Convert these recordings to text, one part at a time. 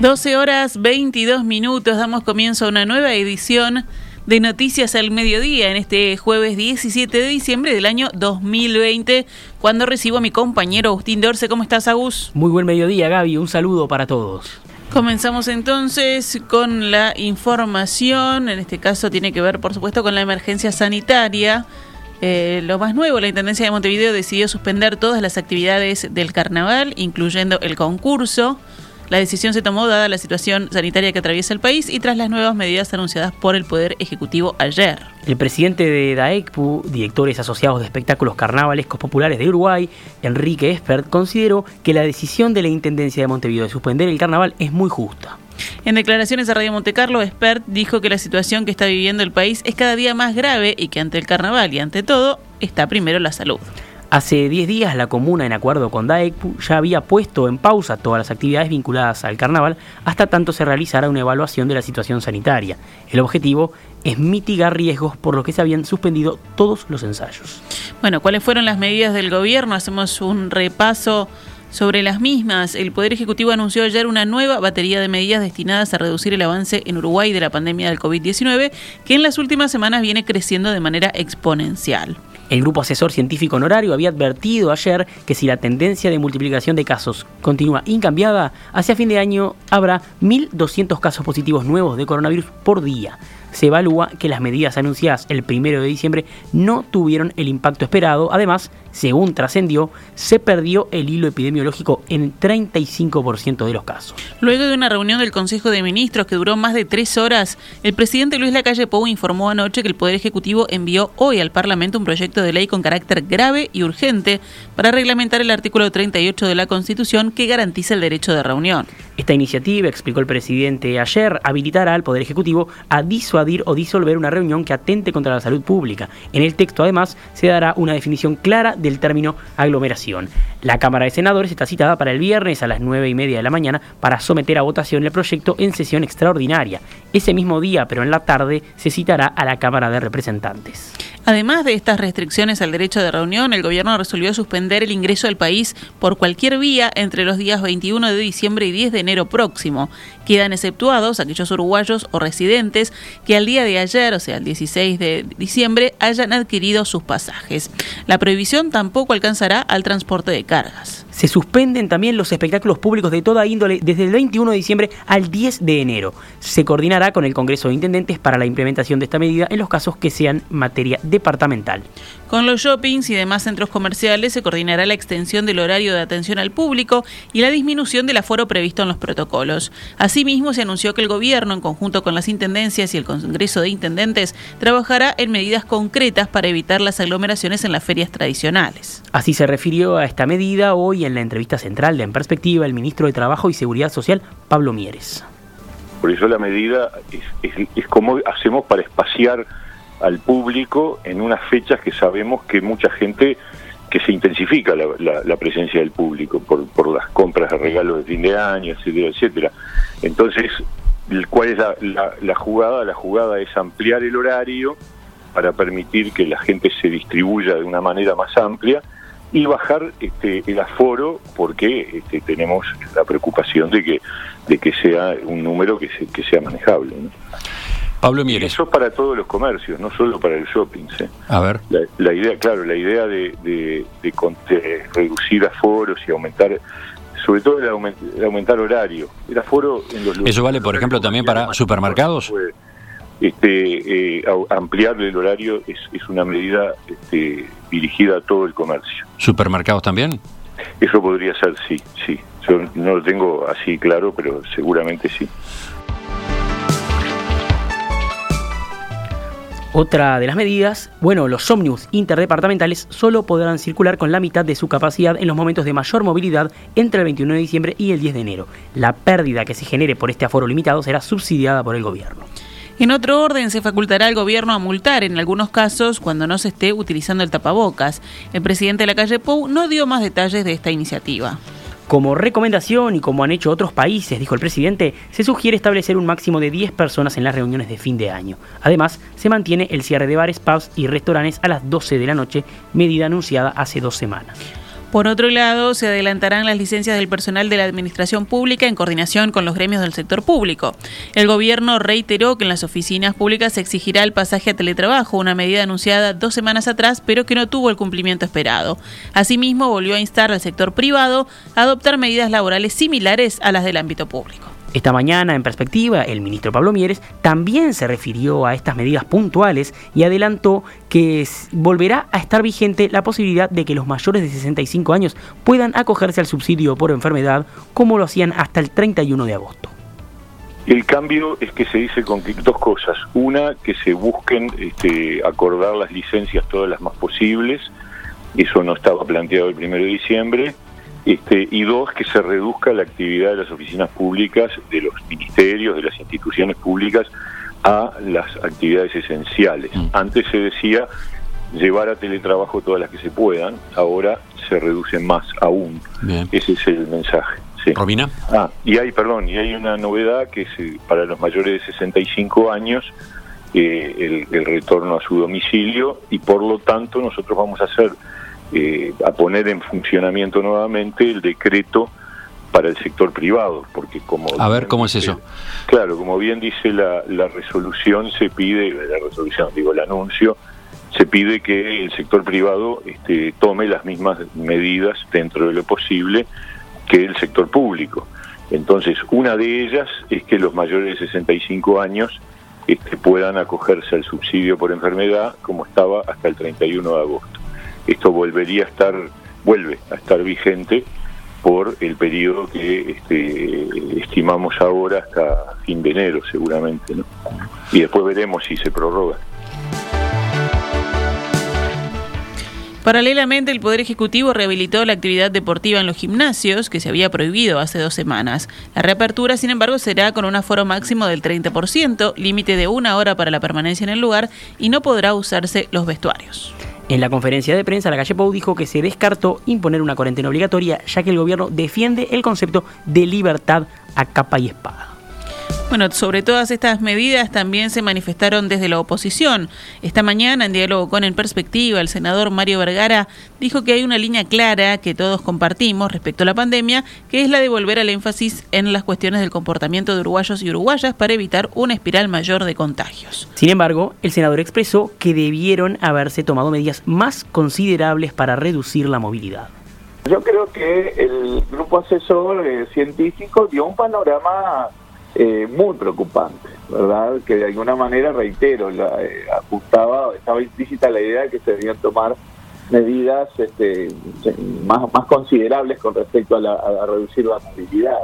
12 horas 22 minutos, damos comienzo a una nueva edición de Noticias al Mediodía en este jueves 17 de diciembre del año 2020, cuando recibo a mi compañero Agustín Dorce. ¿Cómo estás, Agus? Muy buen mediodía, Gaby. Un saludo para todos. Comenzamos entonces con la información, en este caso tiene que ver por supuesto con la emergencia sanitaria. Eh, lo más nuevo, la Intendencia de Montevideo decidió suspender todas las actividades del carnaval, incluyendo el concurso. La decisión se tomó dada la situación sanitaria que atraviesa el país y tras las nuevas medidas anunciadas por el Poder Ejecutivo ayer. El presidente de DAECPU, Directores Asociados de Espectáculos Carnavalescos Populares de Uruguay, Enrique Espert, consideró que la decisión de la Intendencia de Montevideo de suspender el carnaval es muy justa. En declaraciones a Radio Montecarlo, Espert dijo que la situación que está viviendo el país es cada día más grave y que ante el carnaval y ante todo está primero la salud. Hace 10 días la comuna, en acuerdo con DAECPU, ya había puesto en pausa todas las actividades vinculadas al carnaval hasta tanto se realizara una evaluación de la situación sanitaria. El objetivo es mitigar riesgos por lo que se habían suspendido todos los ensayos. Bueno, ¿cuáles fueron las medidas del gobierno? Hacemos un repaso sobre las mismas. El Poder Ejecutivo anunció ayer una nueva batería de medidas destinadas a reducir el avance en Uruguay de la pandemia del COVID-19, que en las últimas semanas viene creciendo de manera exponencial. El Grupo Asesor Científico Honorario había advertido ayer que si la tendencia de multiplicación de casos continúa incambiada, hacia fin de año habrá 1.200 casos positivos nuevos de coronavirus por día se evalúa que las medidas anunciadas el primero de diciembre no tuvieron el impacto esperado. Además, según trascendió, se perdió el hilo epidemiológico en 35% de los casos. Luego de una reunión del Consejo de Ministros que duró más de tres horas, el presidente Luis Lacalle Pou informó anoche que el Poder Ejecutivo envió hoy al Parlamento un proyecto de ley con carácter grave y urgente para reglamentar el artículo 38 de la Constitución que garantiza el derecho de reunión. Esta iniciativa, explicó el presidente ayer, habilitará al Poder Ejecutivo a disuadir o disolver una reunión que atente contra la salud pública. En el texto, además, se dará una definición clara del término aglomeración. La Cámara de Senadores está citada para el viernes a las 9 y media de la mañana para someter a votación el proyecto en sesión extraordinaria. Ese mismo día, pero en la tarde, se citará a la Cámara de Representantes. Además de estas restricciones al derecho de reunión, el gobierno resolvió suspender el ingreso al país por cualquier vía entre los días 21 de diciembre y 10 de enero próximo. Quedan exceptuados aquellos uruguayos o residentes que al día de ayer, o sea, el 16 de diciembre, hayan adquirido sus pasajes. La prohibición tampoco alcanzará al transporte de cargas. Se suspenden también los espectáculos públicos de toda índole desde el 21 de diciembre al 10 de enero. Se coordinará con el Congreso de Intendentes para la implementación de esta medida en los casos que sean materia departamental. Con los shoppings y demás centros comerciales se coordinará la extensión del horario de atención al público y la disminución del aforo previsto en los protocolos. Asimismo, se anunció que el gobierno, en conjunto con las intendencias y el Congreso de Intendentes, trabajará en medidas concretas para evitar las aglomeraciones en las ferias tradicionales. Así se refirió a esta medida hoy en la entrevista central de En Perspectiva el ministro de Trabajo y Seguridad Social, Pablo Mieres. Por eso la medida es, es como hacemos para espaciar al público en unas fechas que sabemos que mucha gente que se intensifica la, presencia del público por, por las compras de regalos de fin de año, etcétera, etcétera. Entonces, ¿cuál es la, la, jugada? La jugada es ampliar el horario para permitir que la gente se distribuya de una manera más amplia y bajar este, el aforo porque este, tenemos la preocupación de que de que sea un número que, que sea manejable. ¿no? Pablo Mieres. Eso para todos los comercios, no solo para el shopping. A ver. La, idea, claro, la idea de, de, reducir aforos y aumentar, sobre todo el, aumentar horario. El aforo en los ¿Eso vale, por ejemplo, también para supermercados? Este, eh, ampliarle el horario es, es una medida este, dirigida a todo el comercio. ¿Supermercados también? Eso podría ser, sí, sí. Yo no lo tengo así claro, pero seguramente sí. Otra de las medidas, bueno, los ómnibus interdepartamentales solo podrán circular con la mitad de su capacidad en los momentos de mayor movilidad entre el 21 de diciembre y el 10 de enero. La pérdida que se genere por este aforo limitado será subsidiada por el gobierno. En otro orden, se facultará al gobierno a multar en algunos casos cuando no se esté utilizando el tapabocas. El presidente de la calle Pou no dio más detalles de esta iniciativa. Como recomendación y como han hecho otros países, dijo el presidente, se sugiere establecer un máximo de 10 personas en las reuniones de fin de año. Además, se mantiene el cierre de bares, pubs y restaurantes a las 12 de la noche, medida anunciada hace dos semanas. Por otro lado, se adelantarán las licencias del personal de la administración pública en coordinación con los gremios del sector público. El gobierno reiteró que en las oficinas públicas se exigirá el pasaje a teletrabajo, una medida anunciada dos semanas atrás, pero que no tuvo el cumplimiento esperado. Asimismo, volvió a instar al sector privado a adoptar medidas laborales similares a las del ámbito público. Esta mañana, en perspectiva, el ministro Pablo Mieres también se refirió a estas medidas puntuales y adelantó que volverá a estar vigente la posibilidad de que los mayores de 65 años puedan acogerse al subsidio por enfermedad como lo hacían hasta el 31 de agosto. El cambio es que se dice con dos cosas. Una, que se busquen este, acordar las licencias todas las más posibles. Eso no estaba planteado el 1 de diciembre este, y dos, que se reduzca la actividad de las oficinas públicas, de los ministerios, de las instituciones públicas a las actividades esenciales. Mm. Antes se decía llevar a teletrabajo todas las que se puedan, ahora se reducen más aún. Ese es el mensaje. Sí. ¿Romina? Ah, y hay, perdón, y hay una novedad que es eh, para los mayores de 65 años, eh, el retorno a su domicilio, y por lo tanto nosotros vamos a hacer eh, a poner en funcionamiento nuevamente el decreto para el sector privado, porque como... A ver, ¿cómo es eso? Claro, como bien dice la, la resolución, se pide, la resolución, digo, el anuncio, se pide que el sector privado este, tome las mismas medidas dentro de lo posible que el sector público. Entonces, una de ellas es que los mayores de 65 años este, puedan acogerse al subsidio por enfermedad como estaba hasta el 31 de agosto esto volvería a estar, vuelve a estar vigente por el periodo que este, estimamos ahora hasta fin de enero seguramente, ¿no? Y después veremos si se prorroga. Paralelamente, el Poder Ejecutivo rehabilitó la actividad deportiva en los gimnasios, que se había prohibido hace dos semanas. La reapertura, sin embargo, será con un aforo máximo del 30%, límite de una hora para la permanencia en el lugar, y no podrá usarse los vestuarios. En la conferencia de prensa, la calle Pou dijo que se descartó imponer una cuarentena obligatoria, ya que el gobierno defiende el concepto de libertad a capa y espada. Bueno, sobre todas estas medidas también se manifestaron desde la oposición. Esta mañana, en diálogo con En Perspectiva, el senador Mario Vergara dijo que hay una línea clara que todos compartimos respecto a la pandemia, que es la de volver al énfasis en las cuestiones del comportamiento de uruguayos y uruguayas para evitar una espiral mayor de contagios. Sin embargo, el senador expresó que debieron haberse tomado medidas más considerables para reducir la movilidad. Yo creo que el grupo asesor eh, científico dio un panorama eh, muy preocupante, ¿verdad? Que de alguna manera, reitero, la, eh, ajustaba, estaba implícita la idea de que se debían tomar medidas este, más, más considerables con respecto a, la, reducir la movilidad.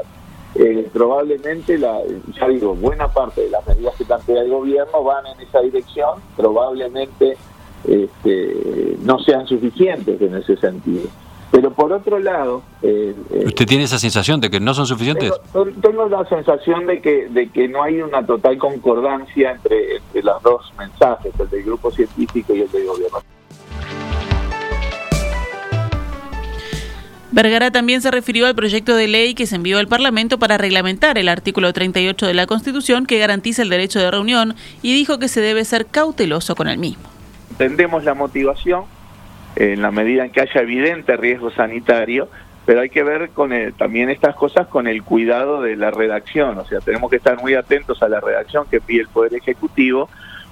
Eh, probablemente, la, ya digo, buena parte de las medidas que plantea el gobierno van en esa dirección, probablemente este, no sean suficientes en ese sentido. Pero por otro lado... Eh, eh, ¿Usted tiene esa sensación de que no son suficientes? Tengo, la sensación de que, de que no hay una total concordancia entre, entre los dos mensajes, el del grupo científico y el del gobierno. Vergara también se refirió al proyecto de ley que se envió al Parlamento para reglamentar el artículo 38 de la Constitución que garantiza el derecho de reunión y dijo que se debe ser cauteloso con el mismo. Entendemos la motivación, en la medida en que haya evidente riesgo sanitario, pero hay que ver con también estas cosas con el cuidado de la redacción, o sea, tenemos que estar muy atentos a la redacción que pide el Poder Ejecutivo,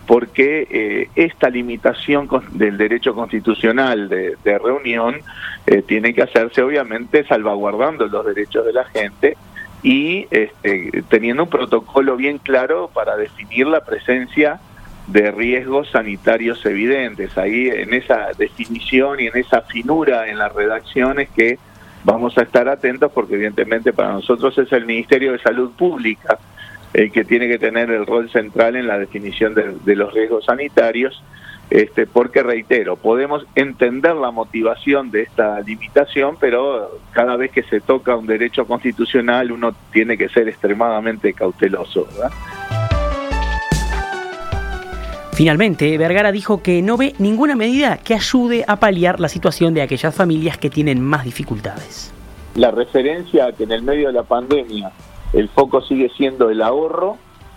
porque eh, esta limitación del derecho constitucional de, reunión eh, tiene que hacerse obviamente salvaguardando los derechos de la gente y este, teniendo un protocolo bien claro para definir la presencia de riesgos sanitarios evidentes. Ahí en esa definición y en esa finura en las redacciones que vamos a estar atentos porque evidentemente para nosotros es el Ministerio de Salud Pública el que tiene que tener el rol central en la definición de, los riesgos sanitarios, este, porque reitero, podemos entender la motivación de esta limitación, pero cada vez que se toca un derecho constitucional uno tiene que ser extremadamente cauteloso. ¿verdad? Finalmente, Vergara dijo que no ve ninguna medida que ayude a paliar la situación de aquellas familias que tienen más dificultades. La referencia a que en el medio de la pandemia el foco sigue siendo el ahorro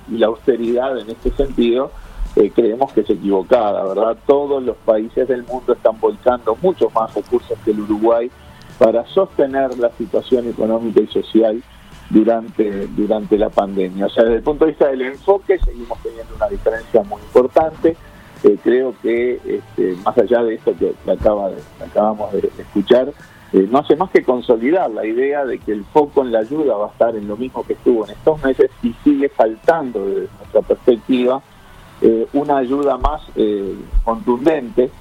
y la austeridad en este sentido, eh, creemos que es equivocada, ¿verdad? Todos los países del mundo están volcando muchos más recursos que el Uruguay para sostener la situación económica y social durante, durante la pandemia. O sea, desde el punto de vista del enfoque seguimos teniendo una diferencia muy importante. Eh, creo que este, más allá de esto que, acaba acabamos de escuchar, eh, no hace más que consolidar la idea de que el foco en la ayuda va a estar en lo mismo que estuvo en estos meses y sigue faltando desde nuestra perspectiva eh, una ayuda más contundente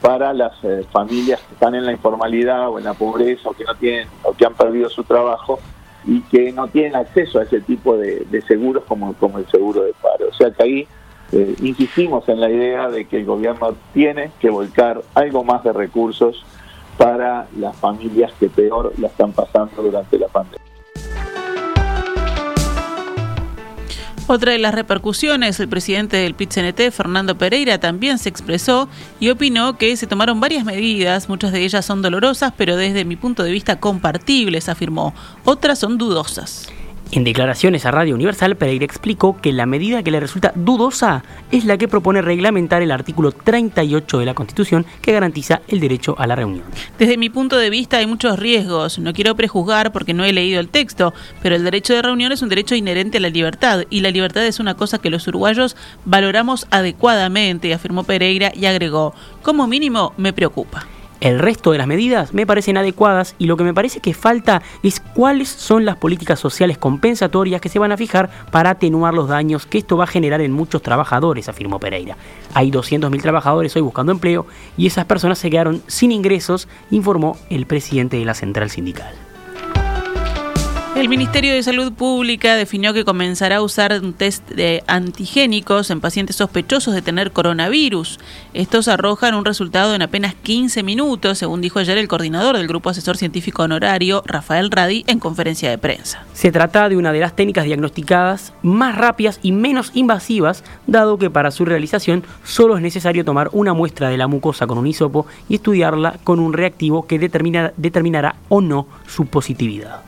para las familias que están en la informalidad o en la pobreza o que no tienen o que han perdido su trabajo y que no tienen acceso a ese tipo de, seguros como, como el seguro de paro. O sea que ahí eh, insistimos en la idea de que el gobierno tiene que volcar algo más de recursos para las familias que peor la están pasando durante la pandemia. Otra de las repercusiones, el presidente del pit Fernando Pereira, también se expresó y opinó que se tomaron varias medidas, muchas de ellas son dolorosas, pero desde mi punto de vista compartibles, afirmó. Otras son dudosas. En declaraciones a Radio Universal, Pereira explicó que la medida que le resulta dudosa es la que propone reglamentar el artículo 38 de la Constitución que garantiza el derecho a la reunión. Desde mi punto de vista hay muchos riesgos. No quiero prejuzgar porque no he leído el texto, pero el derecho de reunión es un derecho inherente a la libertad y la libertad es una cosa que los uruguayos valoramos adecuadamente, afirmó Pereira y agregó, como mínimo me preocupa. El resto de las medidas me parecen adecuadas y lo que me parece que falta es cuáles son las políticas sociales compensatorias que se van a fijar para atenuar los daños que esto va a generar en muchos trabajadores, afirmó Pereira. Hay 200.000 trabajadores hoy buscando empleo y esas personas se quedaron sin ingresos, informó el presidente de la central sindical. El Ministerio de Salud Pública definió que comenzará a usar un test de antigénicos en pacientes sospechosos de tener coronavirus. Estos arrojan un resultado en apenas 15 minutos, según dijo ayer el coordinador del Grupo Asesor Científico Honorario, Rafael Radi, en conferencia de prensa. Se trata de una de las técnicas diagnosticadas más rápidas y menos invasivas, dado que para su realización solo es necesario tomar una muestra de la mucosa con un hisopo y estudiarla con un reactivo que determinará o no su positividad.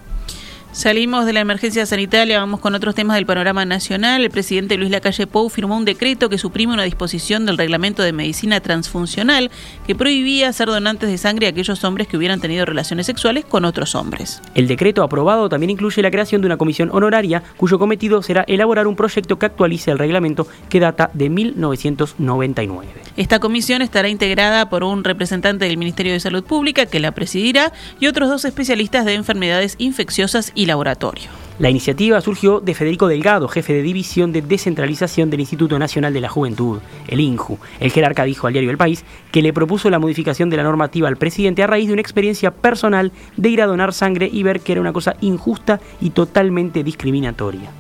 Salimos de la emergencia sanitaria, vamos con otros temas del panorama nacional. El presidente Luis Lacalle Pou firmó un decreto que suprime una disposición del reglamento de medicina transfuncional que prohibía ser donantes de sangre a aquellos hombres que hubieran tenido relaciones sexuales con otros hombres. El decreto aprobado también incluye la creación de una comisión honoraria cuyo cometido será elaborar un proyecto que actualice el reglamento que data de 1999. Esta comisión estará integrada por un representante del Ministerio de Salud Pública que la presidirá y otros dos especialistas de enfermedades infecciosas y laboratorio. La iniciativa surgió de Federico Delgado, jefe de división de descentralización del Instituto Nacional de la Juventud, el INJU. El jerarca dijo al diario El País que le propuso la modificación de la normativa al presidente a raíz de una experiencia personal de ir a donar sangre y ver que era una cosa injusta y totalmente discriminatoria.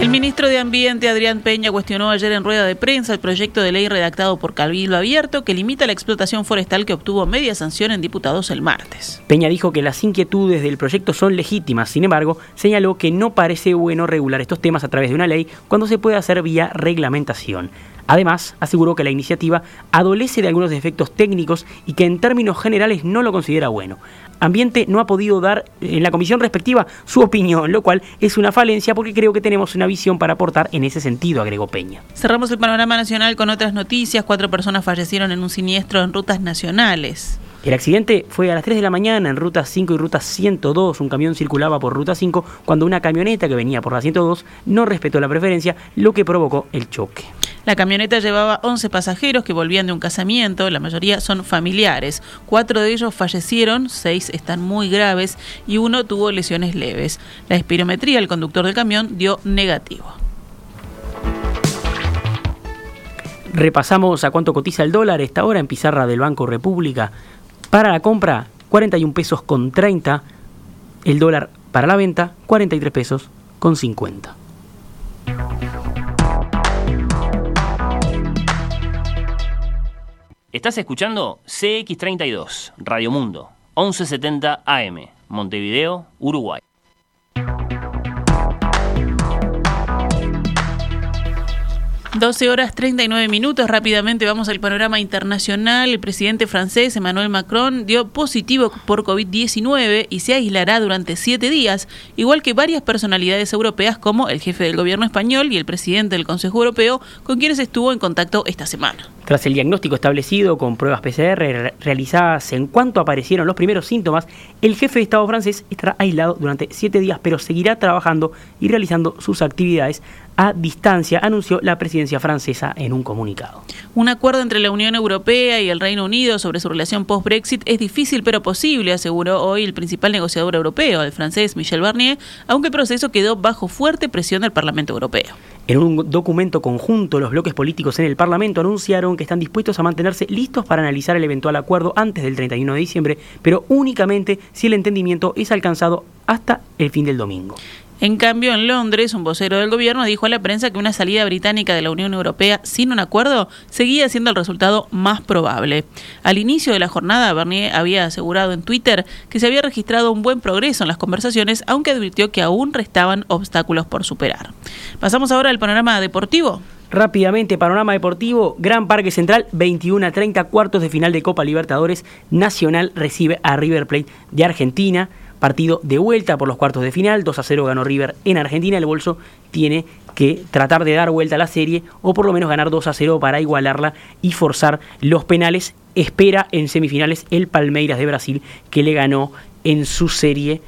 El ministro de Ambiente, Adrián Peña, cuestionó ayer en rueda de prensa el proyecto de ley redactado por Cabildo Abierto que limita la explotación forestal que obtuvo media sanción en diputados el martes. Peña dijo que las inquietudes del proyecto son legítimas, sin embargo, señaló que no parece bueno regular estos temas a través de una ley cuando se puede hacer vía reglamentación. Además, aseguró que la iniciativa adolece de algunos defectos técnicos y que en términos generales no lo considera bueno. Ambiente no ha podido dar en la comisión respectiva su opinión, lo cual es una falencia porque creo que tenemos una visión para aportar en ese sentido, agregó Peña. Cerramos el panorama nacional con otras noticias. Cuatro personas fallecieron en un siniestro en rutas nacionales. El accidente fue a las 3 de la mañana en ruta 5 y ruta 102. Un camión circulaba por ruta 5 cuando una camioneta que venía por la 102 no respetó la preferencia, lo que provocó el choque. La camioneta llevaba 11 pasajeros que volvían de un casamiento, la mayoría son familiares. Cuatro de ellos fallecieron, seis están muy graves y uno tuvo lesiones leves. La espirometría del conductor del camión dio negativo. Repasamos a cuánto cotiza el dólar esta hora en pizarra del Banco República. Para la compra, 41 pesos con 30. El dólar para la venta, 43 pesos con 50. Estás escuchando CX32, Radio Mundo, 1170 AM, Montevideo, Uruguay. 12 horas 39 minutos. Rápidamente vamos al panorama internacional. El presidente francés Emmanuel Macron dio positivo por COVID-19 y se aislará durante siete días, igual que varias personalidades europeas como el jefe del gobierno español y el presidente del Consejo Europeo, con quienes estuvo en contacto esta semana. Tras el diagnóstico establecido con pruebas PCR realizadas en cuanto aparecieron los primeros síntomas, el jefe de Estado francés estará aislado durante siete días, pero seguirá trabajando y realizando sus actividades a distancia, anunció la presidencia francesa en un comunicado. Un acuerdo entre la Unión Europea y el Reino Unido sobre su relación post-Brexit es difícil pero posible, aseguró hoy el principal negociador europeo, el francés Michel Barnier, aunque el proceso quedó bajo fuerte presión del Parlamento Europeo. En un documento conjunto, los bloques políticos en el Parlamento anunciaron que están dispuestos a mantenerse listos para analizar el eventual acuerdo antes del 31 de diciembre, pero únicamente si el entendimiento es alcanzado hasta el fin del domingo. En cambio, en Londres, un vocero del gobierno dijo a la prensa que una salida británica de la Unión Europea sin un acuerdo seguía siendo el resultado más probable. Al inicio de la jornada, Bernier había asegurado en Twitter que se había registrado un buen progreso en las conversaciones, aunque advirtió que aún restaban obstáculos por superar. Pasamos ahora al panorama deportivo. Rápidamente, panorama deportivo, Gran Parque Central, 21 a 30, cuartos de final de Copa Libertadores, Nacional recibe a River Plate de Argentina. Partido de vuelta por los cuartos de final, 2 a 0 ganó River en Argentina, el bolso tiene que tratar de dar vuelta a la serie o por lo menos ganar 2 a 0 para igualarla y forzar los penales. Espera en semifinales el Palmeiras de Brasil que le ganó en su serie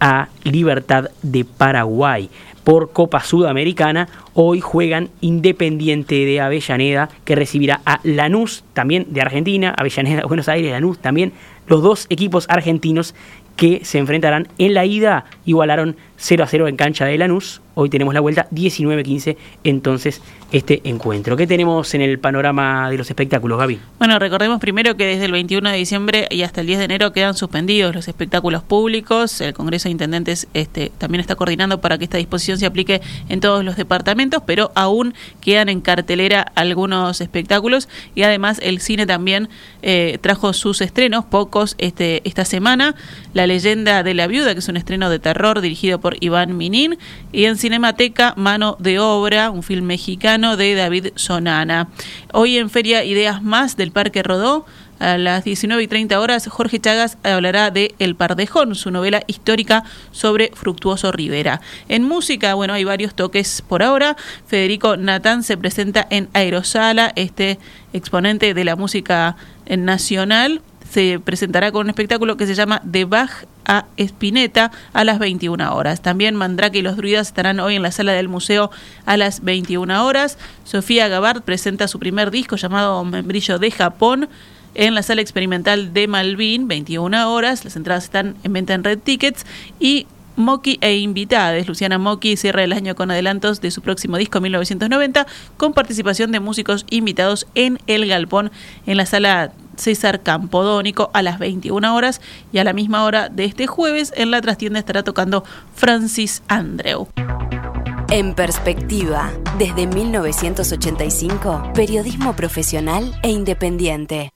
a Libertad de Paraguay. Por Copa Sudamericana, hoy juegan Independiente de Avellaneda, que recibirá a Lanús, también de Argentina, Avellaneda, Buenos Aires, Lanús, también los dos equipos argentinos que se enfrentarán en la ida, igualaron 0 a 0 en cancha de Lanús. Hoy tenemos la vuelta 19-15, entonces este encuentro. ¿Qué tenemos en el panorama de los espectáculos, Gaby? Bueno, recordemos primero que desde el 21 de diciembre y hasta el 10 de enero quedan suspendidos los espectáculos públicos. El Congreso de Intendentes este, también está coordinando para que esta disposición se aplique en todos los departamentos, pero aún quedan en cartelera algunos espectáculos y además el cine también eh, trajo sus estrenos, pocos este, esta semana. La leyenda de la viuda, que es un estreno de terror dirigido por Iván Minin, y en Cinemateca Mano de Obra, un film mexicano de David Sonana. Hoy en Feria Ideas Más del Parque Rodó, a las 19 y 30 horas, Jorge Chagas hablará de El Pardejón, su novela histórica sobre Fructuoso Rivera. En música, bueno, hay varios toques por ahora. Federico Natán se presenta en Aerosala, este exponente de la música nacional se presentará con un espectáculo que se llama De Bach a Espineta a las 21 horas. También Mandrake y los druidas estarán hoy en la sala del museo a las 21 horas. Sofía Gabard presenta su primer disco llamado Membrillo de Japón en la sala experimental de Malvin, 21 horas. Las entradas están en venta en Red Tickets y Moki e invitadas. Luciana Moki cierra el año con adelantos de su próximo disco 1990 con participación de músicos invitados en El Galpón en la sala César Campodónico a las 21 horas y a la misma hora de este jueves en la trastienda estará tocando Francis Andreu. En perspectiva, desde 1985, periodismo profesional e independiente.